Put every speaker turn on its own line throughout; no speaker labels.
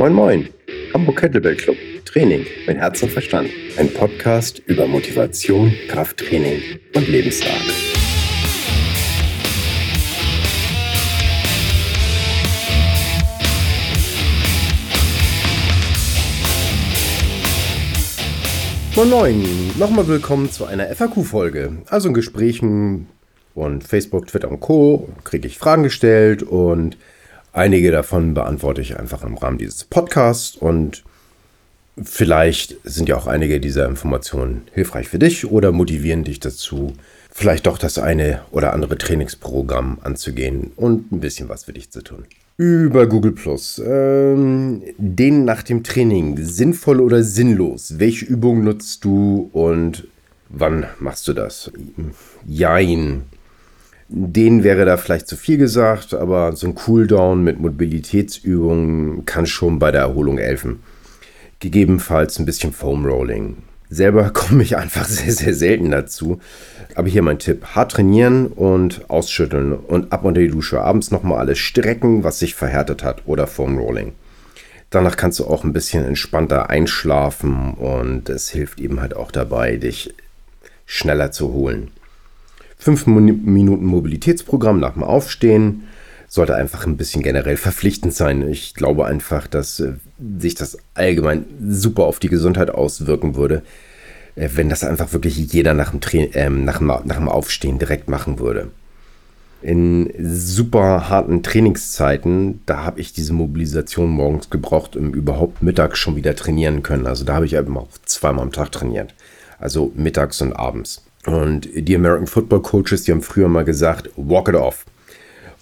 Moin Moin, Hamburg Kettlebell Club, Training mit Herz und Verstand. Ein Podcast über Motivation, Krafttraining und Lebensart. Moin Moin, nochmal willkommen zu einer FAQ-Folge. Also in Gesprächen und Facebook, Twitter und Co. kriege ich Fragen gestellt und Einige davon beantworte ich einfach im Rahmen dieses Podcasts und vielleicht sind ja auch einige dieser Informationen hilfreich für dich oder motivieren dich dazu, vielleicht doch das eine oder andere Trainingsprogramm anzugehen und ein bisschen was für dich zu tun. Über Google Plus. Ähm, den nach dem Training. Sinnvoll oder sinnlos? Welche Übung nutzt du und wann machst du das? Jein. Den wäre da vielleicht zu viel gesagt, aber so ein Cooldown mit Mobilitätsübungen kann schon bei der Erholung helfen. Gegebenenfalls ein bisschen Foam Rolling. Selber komme ich einfach sehr, sehr selten dazu. Aber hier mein Tipp: hart trainieren und ausschütteln und ab unter die Dusche. Abends nochmal alles strecken, was sich verhärtet hat oder Foam Rolling. Danach kannst du auch ein bisschen entspannter einschlafen und es hilft eben halt auch dabei, dich schneller zu holen. 5 Minuten Mobilitätsprogramm nach dem Aufstehen sollte einfach ein bisschen generell verpflichtend sein. Ich glaube einfach, dass äh, sich das allgemein super auf die Gesundheit auswirken würde, äh, wenn das einfach wirklich jeder nach dem, Tra äh, nach, nach dem Aufstehen direkt machen würde. In super harten Trainingszeiten, da habe ich diese Mobilisation morgens gebraucht, um überhaupt mittags schon wieder trainieren können. Also da habe ich eben auch zweimal am Tag trainiert. Also mittags und abends. Und die American Football Coaches, die haben früher mal gesagt, walk it off.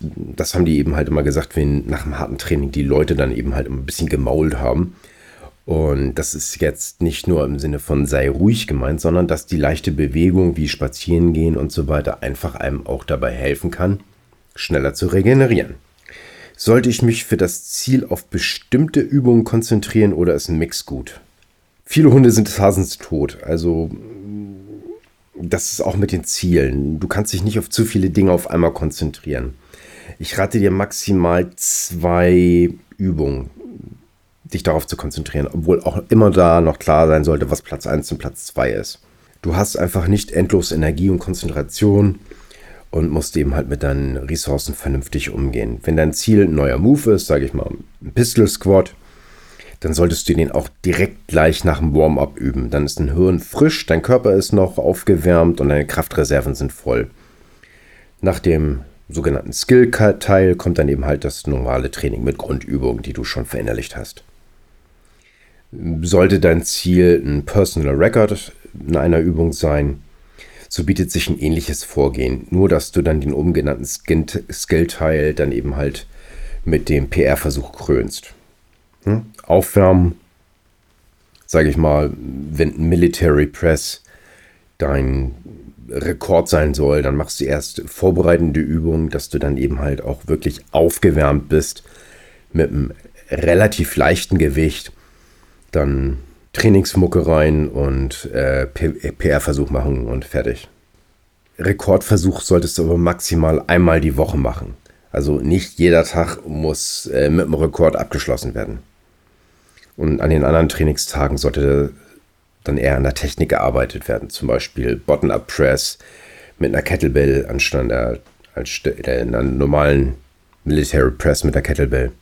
Das haben die eben halt immer gesagt, wenn nach einem harten Training die Leute dann eben halt ein bisschen gemault haben. Und das ist jetzt nicht nur im Sinne von sei ruhig gemeint, sondern dass die leichte Bewegung wie spazieren gehen und so weiter einfach einem auch dabei helfen kann, schneller zu regenerieren. Sollte ich mich für das Ziel auf bestimmte Übungen konzentrieren oder ist ein Mix gut? Viele Hunde sind des Hasens tot. Also das ist auch mit den Zielen. Du kannst dich nicht auf zu viele Dinge auf einmal konzentrieren. Ich rate dir maximal zwei Übungen, dich darauf zu konzentrieren, obwohl auch immer da noch klar sein sollte, was Platz 1 und Platz 2 ist. Du hast einfach nicht endlos Energie und Konzentration und musst eben halt mit deinen Ressourcen vernünftig umgehen. Wenn dein Ziel ein neuer Move ist, sage ich mal ein Pistol Squat, dann solltest du den auch direkt gleich nach dem Warm-up üben. Dann ist dein Hirn frisch, dein Körper ist noch aufgewärmt und deine Kraftreserven sind voll. Nach dem sogenannten Skill-Teil kommt dann eben halt das normale Training mit Grundübungen, die du schon verinnerlicht hast. Sollte dein Ziel ein Personal Record in einer Übung sein, so bietet sich ein ähnliches Vorgehen, nur dass du dann den oben genannten Skill-Teil dann eben halt mit dem PR-Versuch krönst. Hm? Aufwärmen, sage ich mal, wenn Military Press dein Rekord sein soll, dann machst du erst vorbereitende Übungen, dass du dann eben halt auch wirklich aufgewärmt bist mit einem relativ leichten Gewicht. Dann Trainingsmucke rein und äh, PR-Versuch machen und fertig. Rekordversuch solltest du aber maximal einmal die Woche machen. Also nicht jeder Tag muss äh, mit einem Rekord abgeschlossen werden. Und an den anderen Trainingstagen sollte dann eher an der Technik gearbeitet werden. Zum Beispiel Bottom-Up-Press mit einer Kettlebell anstatt der, einer normalen Military Press mit der Kettlebell.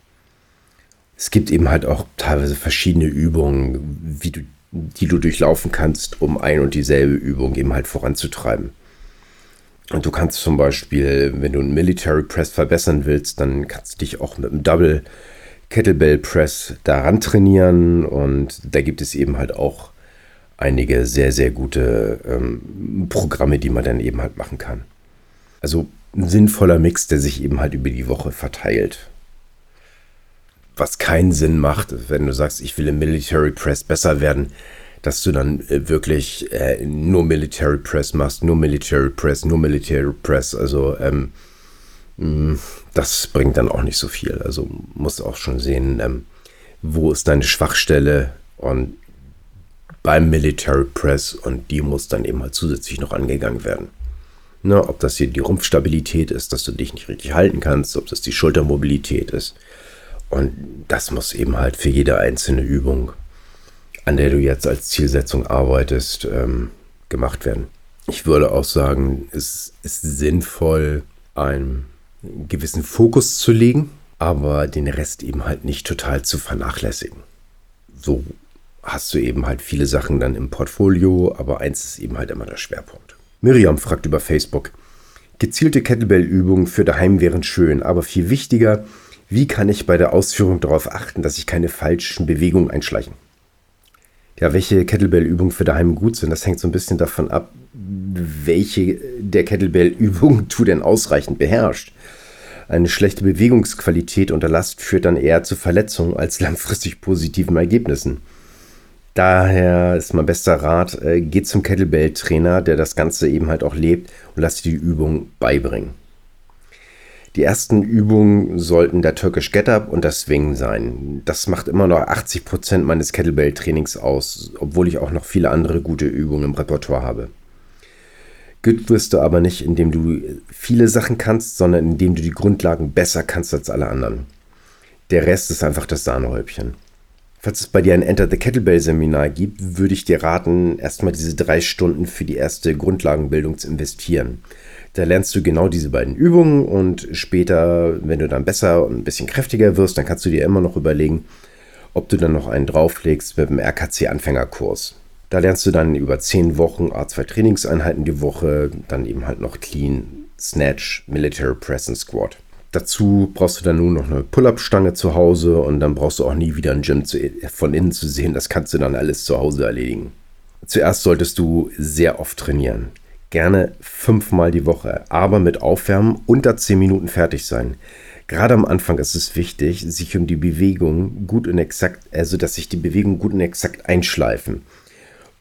Es gibt eben halt auch teilweise verschiedene Übungen, wie du, die du durchlaufen kannst, um ein und dieselbe Übung eben halt voranzutreiben. Und du kannst zum Beispiel, wenn du einen Military Press verbessern willst, dann kannst du dich auch mit einem Double Kettlebell Press daran trainieren und da gibt es eben halt auch einige sehr, sehr gute ähm, Programme, die man dann eben halt machen kann. Also ein sinnvoller Mix, der sich eben halt über die Woche verteilt. Was keinen Sinn macht, wenn du sagst, ich will im Military Press besser werden, dass du dann äh, wirklich äh, nur Military Press machst, nur Military Press, nur Military Press. Also ähm, das bringt dann auch nicht so viel. Also musst auch schon sehen, ähm, wo ist deine Schwachstelle und beim Military Press und die muss dann eben halt zusätzlich noch angegangen werden. Na, ob das hier die Rumpfstabilität ist, dass du dich nicht richtig halten kannst, ob das die Schultermobilität ist Und das muss eben halt für jede einzelne Übung, an der du jetzt als Zielsetzung arbeitest, ähm, gemacht werden. Ich würde auch sagen, es ist sinnvoll, einen gewissen Fokus zu legen, aber den Rest eben halt nicht total zu vernachlässigen. So hast du eben halt viele Sachen dann im Portfolio, aber eins ist eben halt immer der Schwerpunkt. Miriam fragt über Facebook. Gezielte Kettlebell-Übungen für daheim wären schön, aber viel wichtiger, wie kann ich bei der Ausführung darauf achten, dass sich keine falschen Bewegungen einschleichen? Ja, welche Kettlebell-Übungen für daheim gut sind, das hängt so ein bisschen davon ab, welche der Kettlebell-Übungen du denn ausreichend beherrschst. Eine schlechte Bewegungsqualität unter Last führt dann eher zu Verletzungen als langfristig positiven Ergebnissen. Daher ist mein bester Rat, äh, geht zum Kettlebell-Trainer, der das Ganze eben halt auch lebt und lass dir die Übung beibringen. Die ersten Übungen sollten der Turkish Get-Up und das Swing sein. Das macht immer noch 80 Prozent meines Kettlebell-Trainings aus, obwohl ich auch noch viele andere gute Übungen im Repertoire habe. Gut wirst du aber nicht, indem du viele Sachen kannst, sondern indem du die Grundlagen besser kannst als alle anderen. Der Rest ist einfach das Sahnehäubchen. Falls es bei dir ein Enter the Kettlebell Seminar gibt, würde ich dir raten, erstmal diese drei Stunden für die erste Grundlagenbildung zu investieren. Da lernst du genau diese beiden Übungen und später, wenn du dann besser und ein bisschen kräftiger wirst, dann kannst du dir immer noch überlegen, ob du dann noch einen drauflegst mit dem RKC Anfängerkurs. Da lernst du dann über zehn Wochen A2 Trainingseinheiten die Woche, dann eben halt noch Clean, Snatch, Military Press und Squat. Dazu brauchst du dann nur noch eine Pull-Up-Stange zu Hause und dann brauchst du auch nie wieder ein Gym zu, von innen zu sehen. Das kannst du dann alles zu Hause erledigen. Zuerst solltest du sehr oft trainieren. Gerne fünfmal die Woche, aber mit Aufwärmen unter zehn Minuten fertig sein. Gerade am Anfang ist es wichtig, sich um die Bewegung gut und exakt, also dass sich die Bewegungen gut und exakt einschleifen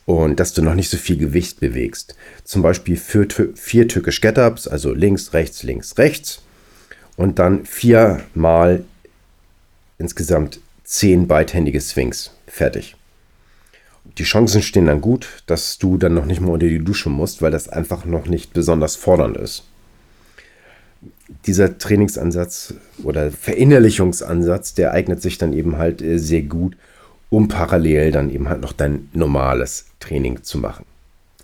und dass du noch nicht so viel Gewicht bewegst. Zum Beispiel vier, vier Türkisch Get-Ups, also links, rechts, links, rechts und dann viermal insgesamt zehn beidhändige Swings. Fertig. Die Chancen stehen dann gut, dass du dann noch nicht mal unter die Dusche musst, weil das einfach noch nicht besonders fordernd ist. Dieser Trainingsansatz oder Verinnerlichungsansatz, der eignet sich dann eben halt äh, sehr gut, um parallel dann eben halt noch dein normales Training zu machen.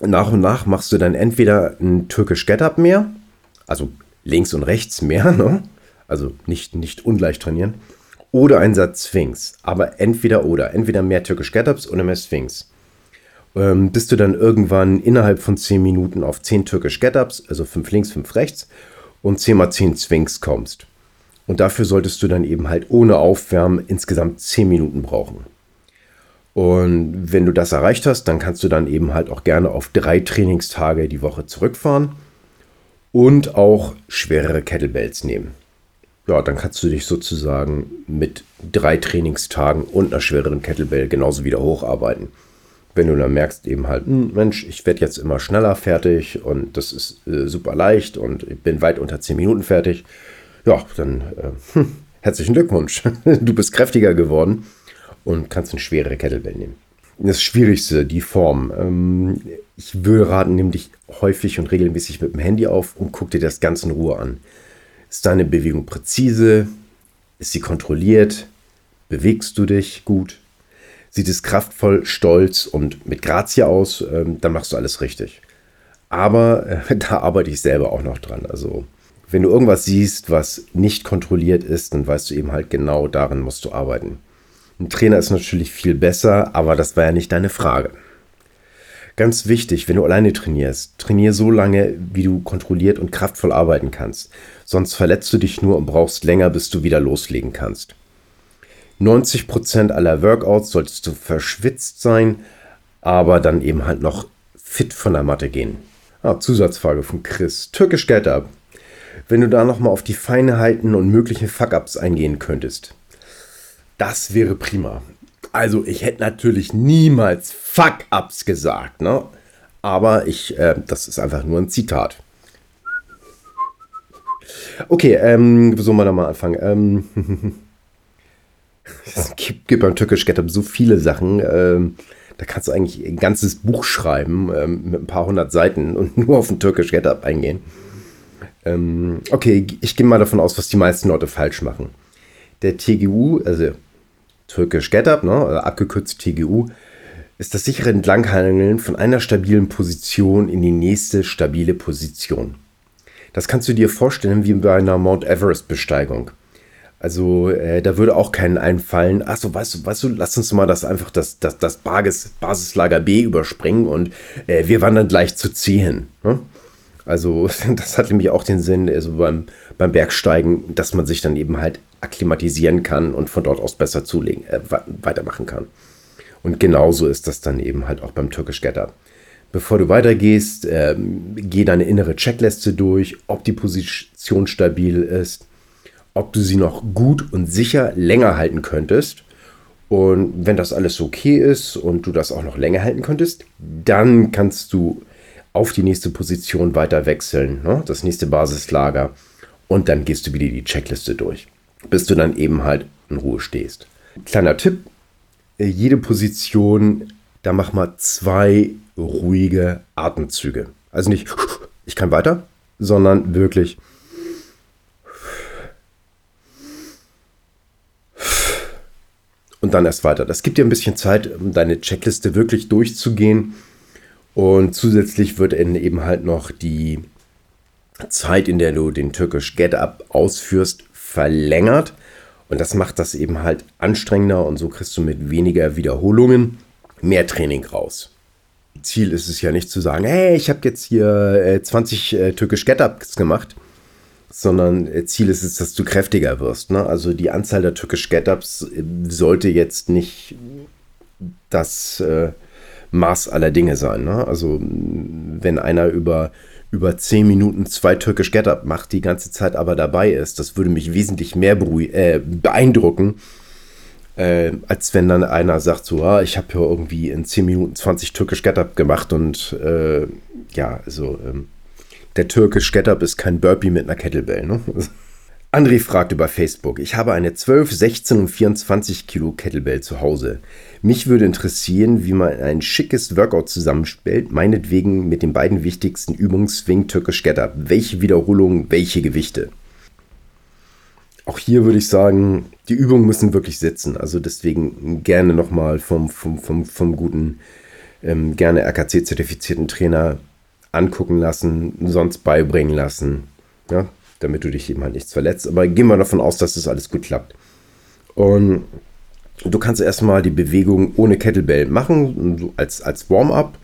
Nach und nach machst du dann entweder ein türkisch Get-Up mehr, also links und rechts mehr, ne? also nicht, nicht ungleich trainieren, oder ein Satz Sphinx, aber entweder oder, entweder mehr türkisch Get-Ups oder mehr Sphinx. Ähm, bis du dann irgendwann innerhalb von 10 Minuten auf 10 türkisch Get-Ups, also 5 links, 5 rechts und 10 mal 10 Sphinx kommst. Und dafür solltest du dann eben halt ohne Aufwärmen insgesamt 10 Minuten brauchen. Und wenn du das erreicht hast, dann kannst du dann eben halt auch gerne auf drei Trainingstage die Woche zurückfahren und auch schwerere Kettlebells nehmen. Ja, dann kannst du dich sozusagen mit drei Trainingstagen und einer schwereren Kettlebell genauso wieder hocharbeiten. Wenn du dann merkst, eben halt, hm, Mensch, ich werde jetzt immer schneller fertig und das ist äh, super leicht und ich bin weit unter 10 Minuten fertig, ja, dann äh, hm, herzlichen Glückwunsch. du bist kräftiger geworden und kannst eine schwere Kettlebell nehmen. Das Schwierigste, die Form. Ähm, ich würde raten, nimm dich häufig und regelmäßig mit dem Handy auf und guck dir das ganz in Ruhe an. Ist deine Bewegung präzise? Ist sie kontrolliert? Bewegst du dich gut? Sieht es kraftvoll, stolz und mit Grazie aus? Ähm, dann machst du alles richtig. Aber äh, da arbeite ich selber auch noch dran. Also, wenn du irgendwas siehst, was nicht kontrolliert ist, dann weißt du eben halt genau, daran musst du arbeiten. Ein Trainer ist natürlich viel besser, aber das war ja nicht deine Frage. Ganz wichtig, wenn du alleine trainierst, trainier so lange, wie du kontrolliert und kraftvoll arbeiten kannst. Sonst verletzt du dich nur und brauchst länger, bis du wieder loslegen kannst. 90% aller Workouts solltest du verschwitzt sein, aber dann eben halt noch fit von der Matte gehen. Ah, Zusatzfrage von Chris. Türkisch Get Up. Wenn du da nochmal auf die Feinheiten und möglichen Fuck-Ups eingehen könntest. Das wäre prima. Also ich hätte natürlich niemals Fuck-Ups gesagt, ne? Aber ich, äh, das ist einfach nur ein Zitat. Okay, ähm, soll man da mal anfangen? Ähm, es gibt, gibt beim Türkisch Get so viele Sachen. Ähm, da kannst du eigentlich ein ganzes Buch schreiben ähm, mit ein paar hundert Seiten und nur auf den Türkisch Get eingehen. Ähm, okay, ich gehe mal davon aus, was die meisten Leute falsch machen. der TGU, also türkisch Get-Up, ne, abgekürzt TGU, ist das sichere Entlanghangeln von einer stabilen Position in die nächste stabile Position. Das kannst du dir vorstellen wie bei einer Mount Everest-Besteigung. Also äh, da würde auch keinen einfallen, ach so, weißt du, weißt du, lass uns mal das einfach das, das, das Basis, Basislager B überspringen und äh, wir wandern gleich zu C hin. Ne? Also das hat nämlich auch den Sinn, also beim, beim Bergsteigen, dass man sich dann eben halt akklimatisieren kann und von dort aus besser zulegen, äh, weitermachen kann. Und genauso ist das dann eben halt auch beim Türkisch Getter. Bevor du weitergehst, äh, geh deine innere Checkliste durch, ob die Position stabil ist ob du sie noch gut und sicher länger halten könntest. Und wenn das alles okay ist und du das auch noch länger halten könntest, dann kannst du auf die nächste Position weiter wechseln, ne? das nächste Basislager. Und dann gehst du wieder die Checkliste durch, bis du dann eben halt in Ruhe stehst. Kleiner Tipp, äh, jede Position, da mach mal zwei ruhige Atemzüge. Also nicht, ich kann weiter, sondern wirklich und dann erst weiter. Das gibt dir ein bisschen Zeit, um deine Checkliste wirklich durchzugehen. Und zusätzlich wird eben halt noch die Zeit, in der du den türkisch Get Up ausführst, verlängert. Und das macht das eben halt anstrengender und so kriegst du mit weniger Wiederholungen mehr Training raus. Ziel ist es ja nicht zu sagen, hey, ich habe jetzt hier 20 äh, äh, türkisch Get-Ups gemacht sondern äh, Ziel ist es, dass du kräftiger wirst. Ne? Also die Anzahl der türkisch Get-Ups äh, sollte jetzt nicht das äh, Maß aller Dinge sein. Ne? Also wenn einer über, über 10 Minuten zwei türkisch Get-Up macht, die ganze Zeit aber dabei ist, das würde mich wesentlich mehr äh, beeindrucken, äh, als wenn dann einer sagt, so, ah, ich habe ja irgendwie in 10 Minuten 20 türkisch Get-Up gemacht und äh, ja, also ähm, der türkisch Get-Up ist kein Burpee mit einer Kettlebell. Ne? André fragt über Facebook, ich habe eine 12, 16 und 24 Kilo Kettlebell zu Hause. Mich würde interessieren, wie man ein schickes Workout zusammenstellt, meinetwegen mit den beiden wichtigsten Übungen Swing, Türkisch Get-Up. Welche Wiederholungen, welche Gewichte? Auch hier würde ich sagen, die Übungen müssen wirklich sitzen. Also deswegen gerne nochmal vom, vom, vom, vom guten, ähm, gerne RKC-zertifizierten Trainer angucken lassen, sonst beibringen lassen, ja, damit du dich eben halt nichts verletzt. Aber gehen wir davon aus, dass das alles gut klappt. Und du kannst erstmal die Bewegung ohne Kettlebell machen, als, als Warm-up.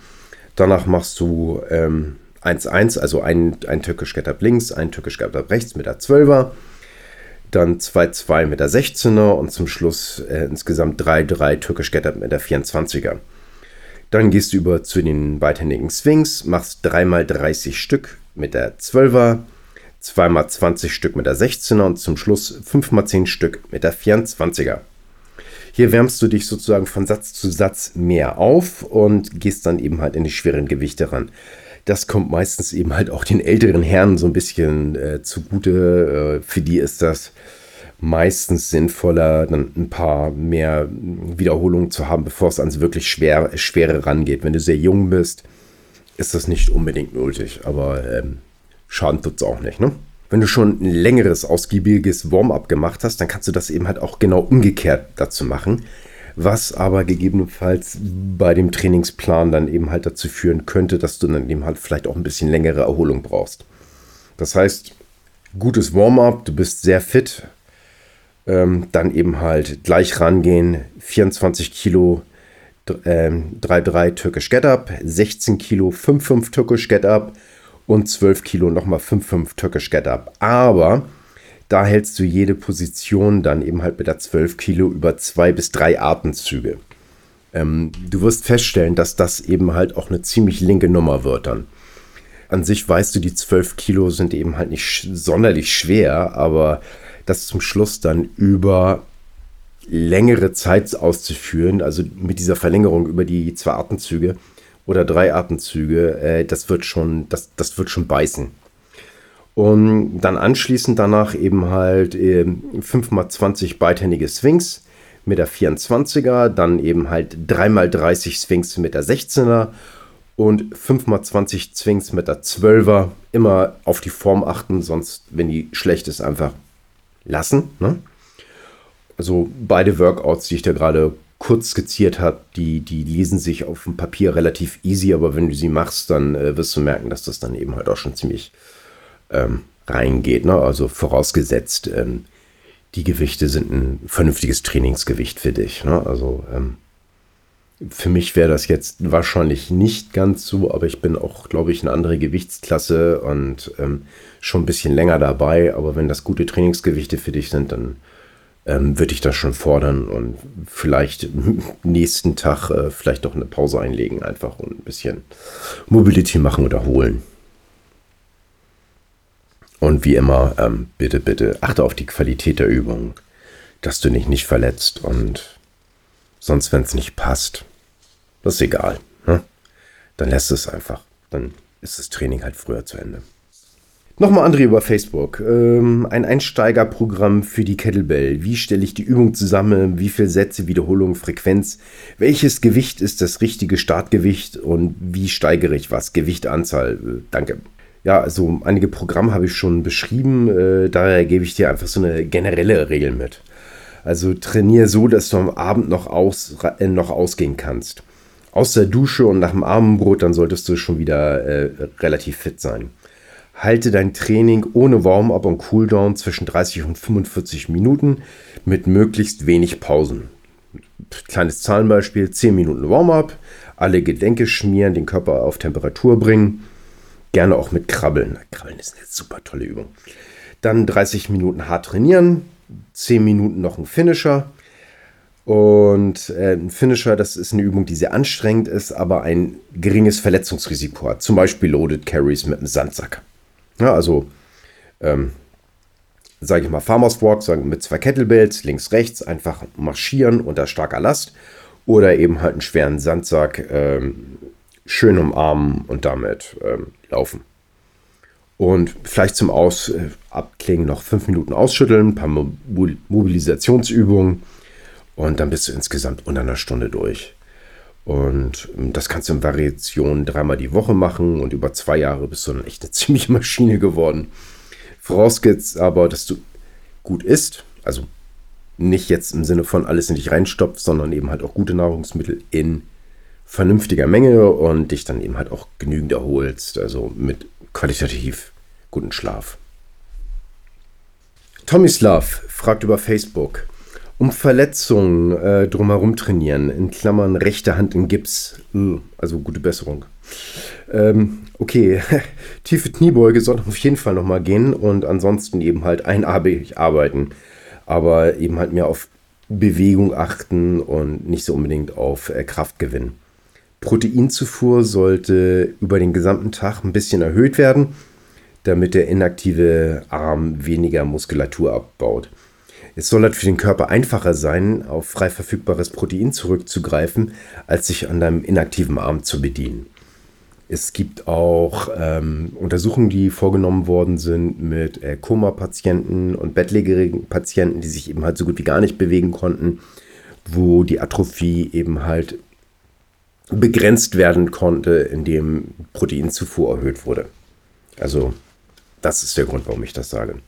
Danach machst du 1-1, ähm, also ein, ein türkisch Getup links, ein türkisch Getup rechts mit der 12er. Dann 2-2 mit der 16er und zum Schluss äh, insgesamt 3-3 türkisch Getup mit der 24er. Dann gehst du über zu den beidhändigen Swings, machst 3x30 Stück mit der 12er, 2x20 Stück mit der 16er und zum Schluss 5x10 Stück mit der 24er. Hier wärmst du dich sozusagen von Satz zu Satz mehr auf und gehst dann eben halt in die schweren Gewichte ran. Das kommt meistens eben halt auch den älteren Herren so ein bisschen äh, zugute. Äh, für die ist das meistens sinnvoller, dann ein paar mehr Wiederholungen zu haben, bevor es ans wirklich schwer, schwere rangeht. Wenn du sehr jung bist, ist das nicht unbedingt nötig, aber ähm, Schaden es auch nicht. Ne? Wenn du schon ein längeres, ausgiebiges Warm-up gemacht hast, dann kannst du das eben halt auch genau umgekehrt dazu machen, was aber gegebenenfalls bei dem Trainingsplan dann eben halt dazu führen könnte, dass du dann eben halt vielleicht auch ein bisschen längere Erholung brauchst. Das heißt, gutes Warm-up, du bist sehr fit, ähm, dann eben halt gleich rangehen, 24 Kilo 3-3 ähm, Türkisch Get-Up, 16 Kilo 5-5 Türkisch Get-Up und 12 Kilo nochmal 5-5 Türkisch Get-Up. Aber da hältst du jede Position dann eben halt mit der 12 Kilo über zwei bis drei Atemzüge. Ähm, du wirst feststellen, dass das eben halt auch eine ziemlich linke Nummer wird dann. An sich weißt du, die 12 Kilo sind eben halt nicht sonderlich schwer, aber das zum Schluss dann über längere Zeit auszuführen, also mit dieser Verlängerung über die zwei Atemzüge oder drei Atemzüge, äh, das wird schon, das, das wird schon beißen. Und dann anschließend danach eben halt äh, 5x20 beidhändige Swings mit der 24er, dann eben halt 3x30 Swings mit der 16er und 5x20 Swings mit der 12er. Immer auf die Form achten, sonst, wenn die schlecht ist, einfach lassen. Ne? Also beide Workouts, die ich da gerade kurz skizziert habe, die, die lesen sich auf dem Papier relativ easy, aber wenn du sie machst, dann äh, wirst du merken, dass das dann eben halt auch schon ziemlich ähm, reingeht. Ne? Also vorausgesetzt, ähm, die Gewichte sind ein vernünftiges Trainingsgewicht für dich. Ne? Also ähm, für mich wäre das jetzt wahrscheinlich nicht ganz so, aber ich bin auch, glaube ich, eine andere Gewichtsklasse und ähm, schon ein bisschen länger dabei. Aber wenn das gute Trainingsgewichte für dich sind, dann ähm, würde ich das schon fordern und vielleicht nächsten Tag äh, vielleicht doch eine Pause einlegen, einfach und ein bisschen Mobility machen oder holen. Und wie immer, ähm, bitte, bitte achte auf die Qualität der Übung, dass du dich nicht verletzt und sonst, wenn es nicht passt, das ist egal. Ne? Dann lässt es einfach. Dann ist das Training halt früher zu Ende. Nochmal André über Facebook. Ähm, ein Einsteigerprogramm für die Kettlebell. Wie stelle ich die Übung zusammen? Wie viele Sätze, Wiederholung, Frequenz? Welches Gewicht ist das richtige Startgewicht? Und wie steigere ich was? Gewicht, Anzahl? Äh, danke. Ja, also einige Programme habe ich schon beschrieben. Äh, daher gebe ich dir einfach so eine generelle Regel mit. Also trainiere so, dass du am Abend noch, aus, äh, noch ausgehen kannst. Aus der Dusche und nach dem Abendbrot, dann solltest du schon wieder äh, relativ fit sein. Halte dein Training ohne Warm-up und Cooldown zwischen 30 und 45 Minuten mit möglichst wenig Pausen. Kleines Zahlenbeispiel: 10 Minuten Warm-up, alle Gedenke schmieren, den Körper auf Temperatur bringen. Gerne auch mit Krabbeln. Krabbeln ist eine super tolle Übung. Dann 30 Minuten hart trainieren, 10 Minuten noch ein Finisher. Und äh, ein Finisher, das ist eine Übung, die sehr anstrengend ist, aber ein geringes Verletzungsrisiko hat. Zum Beispiel Loaded Carries mit einem Sandsack. Ja, also, ähm, sage ich mal, Farmers Walk, mit zwei Kettlebells, links, rechts, einfach marschieren unter starker Last. Oder eben halt einen schweren Sandsack ähm, schön umarmen und damit ähm, laufen. Und vielleicht zum Aus äh, Abklingen noch fünf Minuten ausschütteln, ein paar Mo Mobilisationsübungen und dann bist du insgesamt unter einer Stunde durch. Und ähm, das kannst du in Variationen dreimal die Woche machen und über zwei Jahre bist du dann echt eine ziemliche Maschine geworden. Vorausgeht's aber, dass du gut isst, also nicht jetzt im Sinne von alles in dich reinstopfst, sondern eben halt auch gute Nahrungsmittel in vernünftiger Menge und dich dann eben halt auch genügend erholst, also mit qualitativ guten Schlaf. Tomislav fragt über Facebook. Um Verletzungen äh, drumherum trainieren, in Klammern rechte Hand in Gips. Hm, also gute Besserung. Ähm, okay, tiefe Kniebeuge sollte auf jeden Fall nochmal gehen und ansonsten eben halt einarbeitig arbeiten. Aber eben halt mehr auf Bewegung achten und nicht so unbedingt auf äh, Kraftgewinn. Proteinzufuhr sollte über den gesamten Tag ein bisschen erhöht werden, damit der inaktive Arm weniger Muskulatur abbaut. Es soll halt für den Körper einfacher sein, auf frei verfügbares Protein zurückzugreifen, als sich an deinem inaktiven Arm zu bedienen. Es gibt auch ähm, Untersuchungen, die vorgenommen worden sind mit äh, Koma-Patienten und bettlägerigen Patienten, die sich eben halt so gut wie gar nicht bewegen konnten, wo die Atrophie eben halt begrenzt werden konnte, indem Proteinzufuhr erhöht wurde. Also das ist der Grund, warum ich das sage.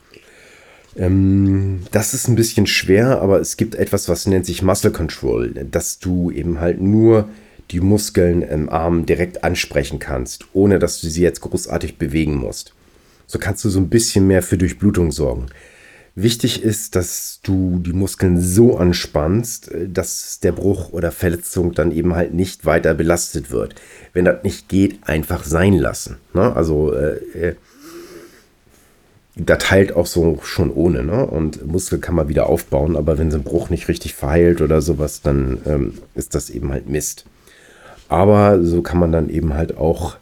Ähm, das ist ein bisschen schwer, aber es gibt etwas, was nennt sich Muscle Control, dass du eben halt nur die Muskeln im Arm direkt ansprechen kannst, ohne dass du sie jetzt großartig bewegen musst. So kannst du so ein bisschen mehr für Durchblutung sorgen. Wichtig ist, dass du die Muskeln so anspannst, dass der Bruch oder Verletzung dann eben halt nicht weiter belastet wird. Wenn das nicht geht, einfach sein lassen. Ne? Also äh, äh das heilt auch so schon ohne, ne? Und Muskel kann man wieder aufbauen, aber wenn so ein Bruch nicht richtig verheilt oder sowas, dann ähm, ist das eben halt Mist. Aber so kann man dann eben halt auch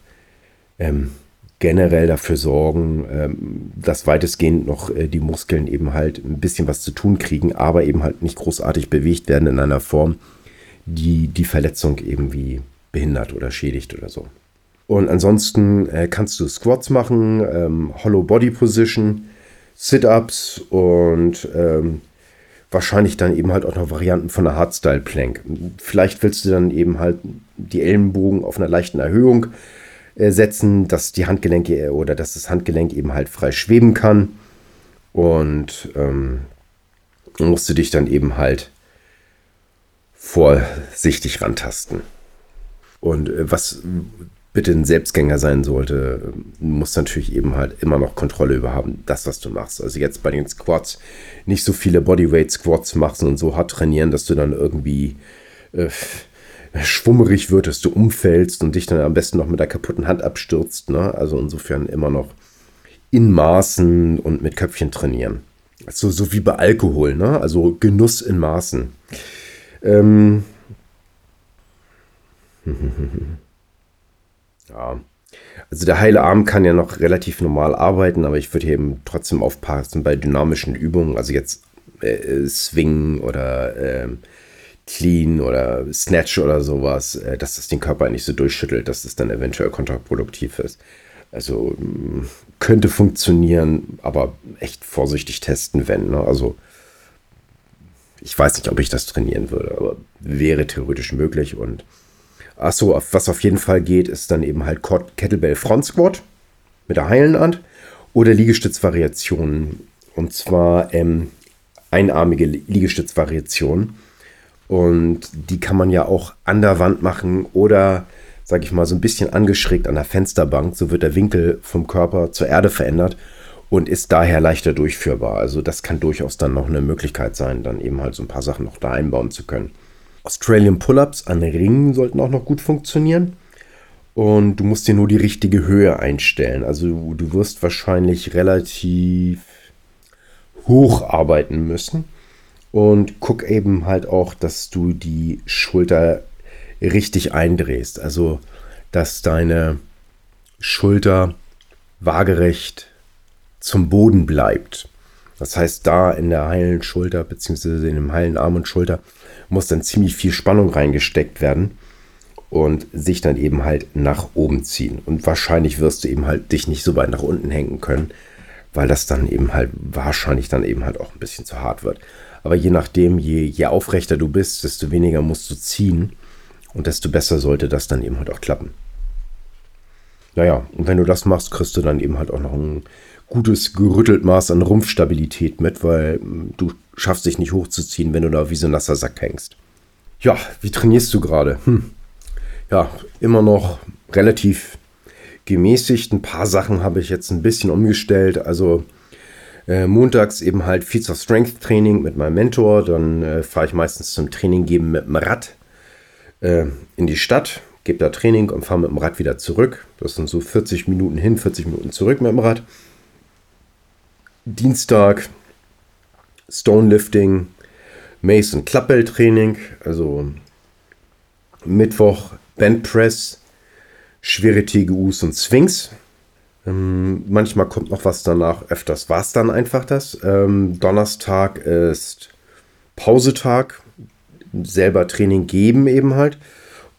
ähm, generell dafür sorgen, ähm, dass weitestgehend noch äh, die Muskeln eben halt ein bisschen was zu tun kriegen, aber eben halt nicht großartig bewegt werden in einer Form, die die Verletzung irgendwie behindert oder schädigt oder so. Und ansonsten äh, kannst du Squats machen, ähm, Hollow Body Position, Sit-Ups und ähm, wahrscheinlich dann eben halt auch noch Varianten von der Hardstyle Plank. Vielleicht willst du dann eben halt die Ellenbogen auf einer leichten Erhöhung äh, setzen, dass die Handgelenke äh, oder dass das Handgelenk eben halt frei schweben kann. Und ähm, musst du dich dann eben halt vorsichtig rantasten. Und äh, was bitte ein Selbstgänger sein sollte, muss natürlich eben halt immer noch Kontrolle über haben, das, was du machst. Also jetzt bei den Squats nicht so viele Bodyweight-Squats machen und so hart trainieren, dass du dann irgendwie äh, schwummerig wird, dass du umfällst und dich dann am besten noch mit der kaputten Hand abstürzt. Ne? Also insofern immer noch in Maßen und mit Köpfchen trainieren. Also so wie bei Alkohol, ne? Also Genuss in Maßen. Ähm. ja. Also der heile Arm kann ja noch relativ normal arbeiten, aber ich würde eben trotzdem aufpassen bei dynamischen Übungen, also jetzt äh, Swing oder äh, Clean oder Snatch oder sowas, äh, dass das den Körper nicht so durchschüttelt, dass das dann eventuell kontraproduktiv ist. Also mm, könnte funktionieren, aber echt vorsichtig testen, wenn. Ne? Also ich weiß nicht, ob ich das trainieren würde, aber wäre theoretisch möglich. Und achso, was auf jeden Fall geht, ist dann eben halt Kettlebell Front Squat mit der heilen Hand oder Liegestützvariationen. Und zwar ähm, einarmige Liegestützvariationen und die kann man ja auch an der Wand machen oder, sag ich mal, so ein bisschen angeschrägt an der Fensterbank. So wird der Winkel vom Körper zur Erde verändert und ist daher leichter durchführbar. Also das kann durchaus dann noch eine Möglichkeit sein, dann eben halt so ein paar Sachen noch da einbauen zu können. Australian Pull-ups an Ringen sollten auch noch gut funktionieren. Und du musst dir nur die richtige Höhe einstellen. Also du wirst wahrscheinlich relativ hoch arbeiten müssen. Und guck eben halt auch, dass du die Schulter richtig eindrehst. Also, dass deine Schulter waagerecht zum Boden bleibt. Das heißt, da in der heilen Schulter, beziehungsweise in dem heilen Arm und Schulter, muss dann ziemlich viel Spannung reingesteckt werden und sich dann eben halt nach oben ziehen. Und wahrscheinlich wirst du eben halt dich nicht so weit nach unten hängen können, weil das dann eben halt wahrscheinlich dann eben halt auch ein bisschen zu hart wird. Aber je nachdem, je, je aufrechter du bist, desto weniger musst du ziehen und desto besser sollte das dann eben halt auch klappen. Naja, und wenn du das machst, kriegst du dann eben halt auch noch ein gutes gerüttelt Maß an Rumpfstabilität mit, weil hm, du schaffst dich nicht hochzuziehen, wenn du da wie so ein nasser Sack hängst. Ja, wie trainierst du gerade? Hm. Ja, immer noch relativ gemäßigt. Ein paar Sachen habe ich jetzt ein bisschen umgestellt. Also äh, montags eben halt Feats of Strength Training mit meinem Mentor. Dann äh, fahre ich meistens zum Training geben mit dem Rad äh, in die Stadt, gebe da Training und fahre mit dem Rad wieder zurück. Das sind so 40 Minuten hin, 40 Minuten zurück mit dem Rad. Dienstag Stonelifting, Mason Klappbell Training, also Mittwoch Bandpress, schwere TGUs und Swings. Ähm, manchmal kommt noch was danach, öfters war es dann einfach das. Ähm, Donnerstag ist Pausetag, selber Training geben eben halt.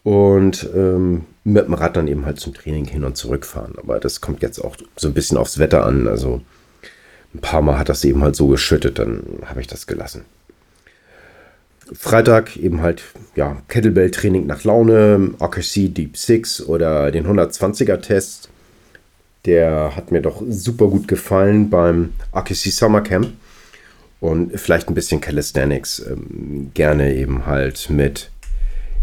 Und ähm, mit dem Rad dann eben halt zum Training hin und zurückfahren. Aber das kommt jetzt auch so ein bisschen aufs Wetter an. Also ein paar Mal hat das eben halt so geschüttet, dann habe ich das gelassen. Freitag eben halt, ja, Kettlebell-Training nach Laune, RKC Deep Six oder den 120er Test der hat mir doch super gut gefallen beim RKC Summer Camp. Und vielleicht ein bisschen Calisthenics. Ähm, gerne eben halt mit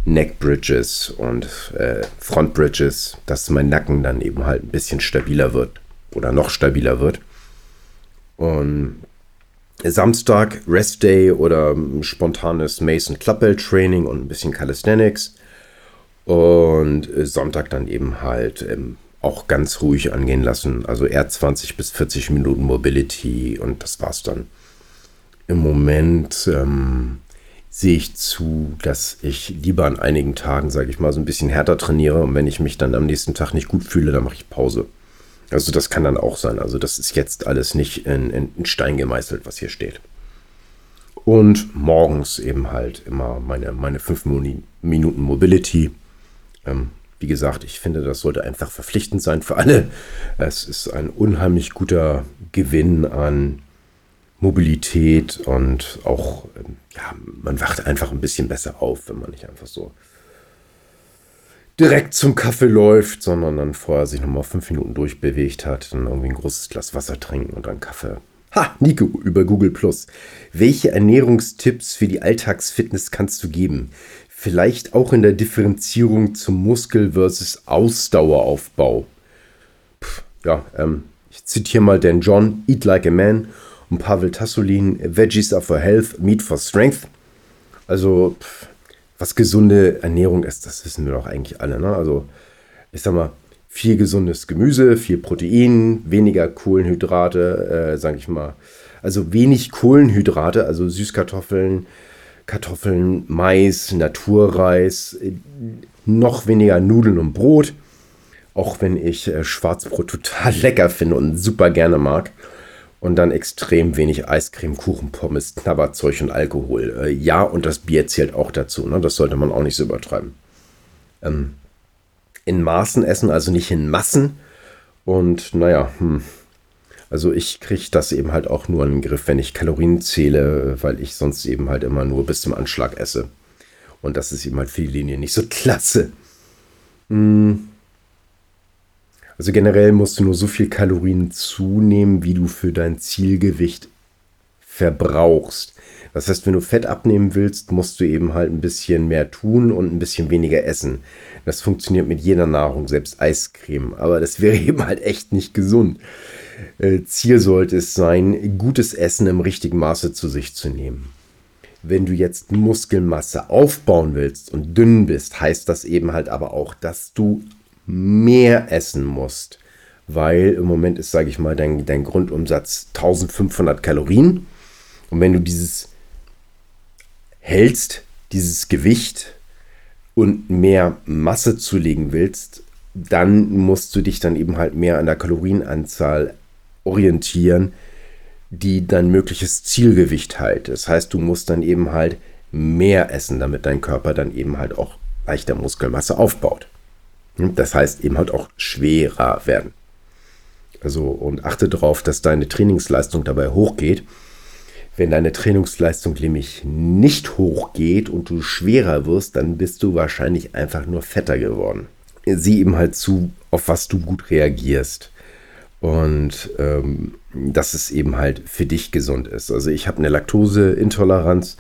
Neck Bridges und äh, Front Bridges, dass mein Nacken dann eben halt ein bisschen stabiler wird oder noch stabiler wird. Und Samstag Rest Day oder spontanes Mason Clubbell Training und ein bisschen Calisthenics. Und Sonntag dann eben halt ähm, auch ganz ruhig angehen lassen. Also eher 20 bis 40 Minuten Mobility und das war's dann. Im Moment ähm, sehe ich zu, dass ich lieber an einigen Tagen, sage ich mal, so ein bisschen härter trainiere und wenn ich mich dann am nächsten Tag nicht gut fühle, dann mache ich Pause. Also das kann dann auch sein. Also das ist jetzt alles nicht in, in Stein gemeißelt, was hier steht. Und morgens eben halt immer meine, meine 5 Minuten Mobility. Ähm, wie gesagt, ich finde, das sollte einfach verpflichtend sein für alle. Es ist ein unheimlich guter Gewinn an Mobilität und auch, ähm, ja, man wacht einfach ein bisschen besser auf, wenn man nicht einfach so direkt zum Kaffee läuft, sondern dann vorher sich nochmal fünf Minuten durchbewegt hat, dann irgendwie ein großes Glas Wasser trinken und dann Kaffee. Ha, Nico über Google Plus. Welche Ernährungstipps für die Alltagsfitness kannst du geben? Vielleicht auch in der Differenzierung zum Muskel- versus Ausdaueraufbau. Puh, ja, ähm, ich zitiere mal Dan John, Eat Like a Man und Pavel Tassolin, Veggies are for Health, Meat for Strength. Also, pff, was gesunde Ernährung ist, das wissen wir doch eigentlich alle. Ne? Also, ich sag mal, viel gesundes Gemüse, viel Protein, weniger Kohlenhydrate, äh, sage ich mal. Also wenig Kohlenhydrate, also Süßkartoffeln, Kartoffeln, Mais, Naturreis, noch weniger Nudeln und Brot. Auch wenn ich äh, Schwarzbrot total lecker finde und super gerne mag. Und dann extrem wenig Eiscreme, Kuchen, Pommes, Knabberzeug und Alkohol. Äh, ja, und das Bier zählt auch dazu. Ne? Das sollte man auch nicht so übertreiben. Ähm, in Maßen essen, also nicht in Massen. Und naja, hm. also ich kriege das eben halt auch nur in den Griff, wenn ich Kalorien zähle, weil ich sonst eben halt immer nur bis zum Anschlag esse. Und das ist eben halt für die Linie nicht so klasse. Hm. Also generell musst du nur so viel Kalorien zunehmen, wie du für dein Zielgewicht verbrauchst. Das heißt, wenn du Fett abnehmen willst, musst du eben halt ein bisschen mehr tun und ein bisschen weniger essen. Das funktioniert mit jeder Nahrung, selbst Eiscreme. Aber das wäre eben halt echt nicht gesund. Äh, Ziel sollte es sein, gutes Essen im richtigen Maße zu sich zu nehmen. Wenn du jetzt Muskelmasse aufbauen willst und dünn bist, heißt das eben halt aber auch, dass du mehr essen musst. Weil im Moment ist, sage ich mal, dein, dein Grundumsatz 1500 Kalorien. Und wenn du dieses hältst, dieses Gewicht, und mehr Masse zulegen willst, dann musst du dich dann eben halt mehr an der Kalorienanzahl orientieren, die dein mögliches Zielgewicht halt. Das heißt, du musst dann eben halt mehr essen, damit dein Körper dann eben halt auch leichter Muskelmasse aufbaut. Das heißt eben halt auch schwerer werden. Also und achte darauf, dass deine Trainingsleistung dabei hochgeht wenn deine Trainingsleistung nämlich nicht hochgeht und du schwerer wirst, dann bist du wahrscheinlich einfach nur fetter geworden. Sieh eben halt zu, auf was du gut reagierst. Und ähm, dass es eben halt für dich gesund ist. Also ich habe eine Laktoseintoleranz.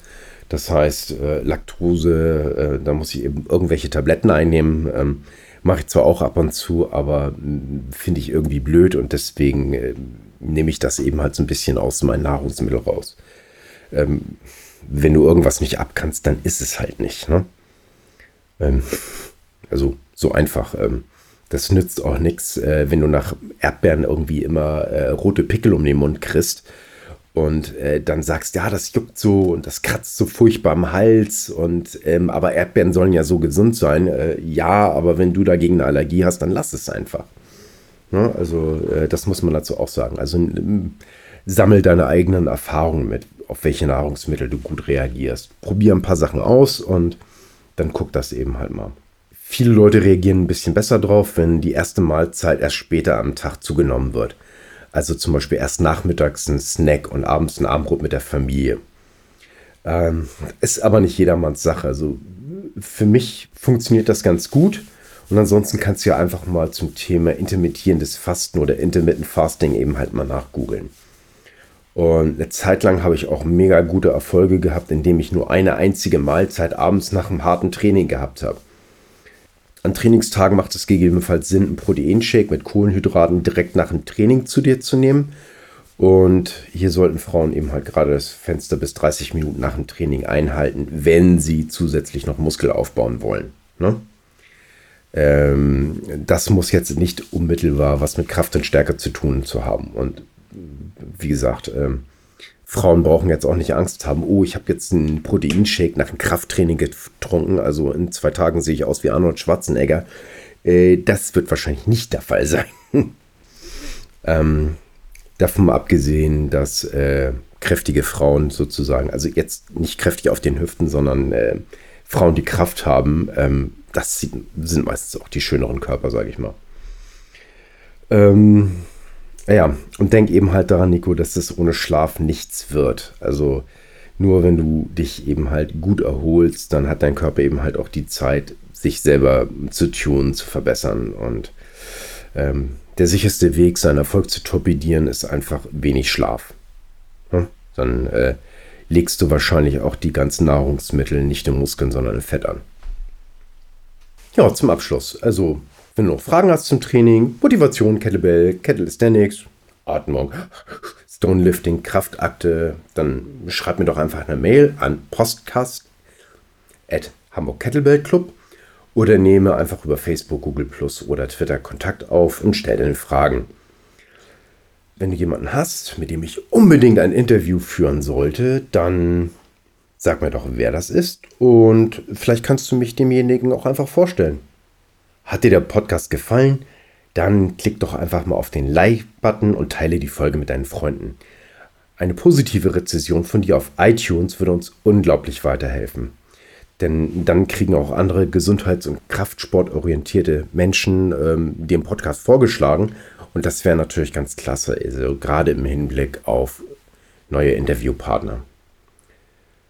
Das heißt, äh, Laktose, äh, da muss ich eben irgendwelche Tabletten einnehmen. Ähm, Mache ich zwar auch ab und zu, aber hm, finde ich irgendwie blöd und deswegen äh, nehme ich das eben halt so ein bisschen aus meinen Nahrungsmitteln raus ähm, wenn du irgendwas nicht abkannst, dann ist es halt nicht. Ne? Ähm, also so einfach. Ähm, das nützt auch nichts, äh, wenn du nach Erdbeeren irgendwie immer äh, rote Pickel um den Mund kriegst und äh, dann sagst, ja, das juckt so und das kratzt so furchtbar am Hals und ähm, aber Erdbeeren sollen ja so gesund sein. Äh, ja, aber wenn du dagegen eine Allergie hast, dann lass es einfach. Ne? Also äh, das muss man dazu auch sagen. Also sammel deine eigenen Erfahrungen mit auf welche Nahrungsmittel du gut reagierst. Probier ein paar Sachen aus und dann guck das eben halt mal. Viele Leute reagieren ein bisschen besser drauf, wenn die erste Mahlzeit erst später am Tag zugenommen wird. Also zum Beispiel erst nachmittags ein Snack und abends ein Abendbrot mit der Familie. Ähm, ist aber nicht jedermanns Sache. Also für mich funktioniert das ganz gut. Und ansonsten kannst du ja einfach mal zum Thema intermittierendes Fasten oder Intermittent Fasting eben halt mal nachgoogeln. Und eine Zeit lang habe ich auch mega gute Erfolge gehabt, indem ich nur eine einzige Mahlzeit abends nach einem harten Training gehabt habe. An Trainingstagen macht es gegebenenfalls Sinn, einen Proteinshake mit Kohlenhydraten direkt nach dem Training zu dir zu nehmen. Und hier sollten Frauen eben halt gerade das Fenster bis 30 Minuten nach dem Training einhalten, wenn sie zusätzlich noch Muskel aufbauen wollen. Ne? Ähm, das muss jetzt nicht unmittelbar was mit Kraft und Stärke zu tun zu haben. Und wie gesagt, ähm, Frauen brauchen jetzt auch nicht Angst haben, oh, ich habe jetzt einen Proteinshake nach einem Krafttraining getrunken, also in zwei Tagen sehe ich aus wie Arnold Schwarzenegger. Äh, das wird wahrscheinlich nicht der Fall sein. ähm, davon abgesehen, dass äh, kräftige Frauen sozusagen, also jetzt nicht kräftig auf den Hüften, sondern äh, Frauen, die Kraft haben, ähm, das sind meistens auch die schöneren Körper, sage ich mal. Ähm, ja, und denk eben halt daran, Nico, dass das ohne Schlaf nichts wird. Also nur wenn du dich eben halt gut erholst, dann hat dein Körper eben halt auch die Zeit, sich selber zu tunen, zu verbessern. Und ähm, der sicherste Weg, seinen Erfolg zu torpedieren, ist einfach wenig Schlaf. Dann äh, legst du wahrscheinlich auch die ganzen Nahrungsmittel nicht in Muskeln, sondern in Fett an. Ja, zum Abschluss. Also, wenn du noch Fragen hast zum Training, Motivation, Kettlebell, Calisthenics, Atmung, Stonelifting, Kraftakte, dann schreib mir doch einfach eine Mail an postcast at Hamburg Kettlebell Club oder nehme einfach über Facebook, Google Plus oder Twitter Kontakt auf und stell deine Fragen. Wenn du jemanden hast, mit dem ich unbedingt ein Interview führen sollte, dann sag mir doch, wer das ist und vielleicht kannst du mich demjenigen auch einfach vorstellen. Hat dir der Podcast gefallen? Dann klick doch einfach mal auf den Like-Button und teile die Folge mit deinen Freunden. Eine positive Rezession von dir auf iTunes würde uns unglaublich weiterhelfen. Denn dann kriegen auch andere gesundheits- und kraftsportorientierte Menschen ähm, den Podcast vorgeschlagen. Und das wäre natürlich ganz klasse, also gerade im Hinblick auf neue Interviewpartner.